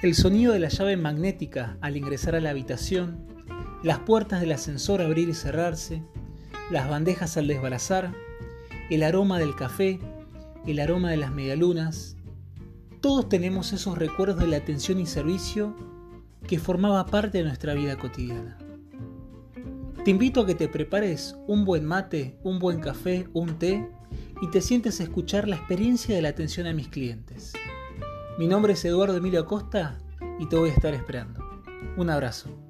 El sonido de la llave magnética al ingresar a la habitación, las puertas del ascensor abrir y cerrarse, las bandejas al desbarazar, el aroma del café, el aroma de las medialunas. Todos tenemos esos recuerdos de la atención y servicio que formaba parte de nuestra vida cotidiana. Te invito a que te prepares un buen mate, un buen café, un té y te sientes a escuchar la experiencia de la atención a mis clientes. Mi nombre es Eduardo Emilio Acosta y te voy a estar esperando. Un abrazo.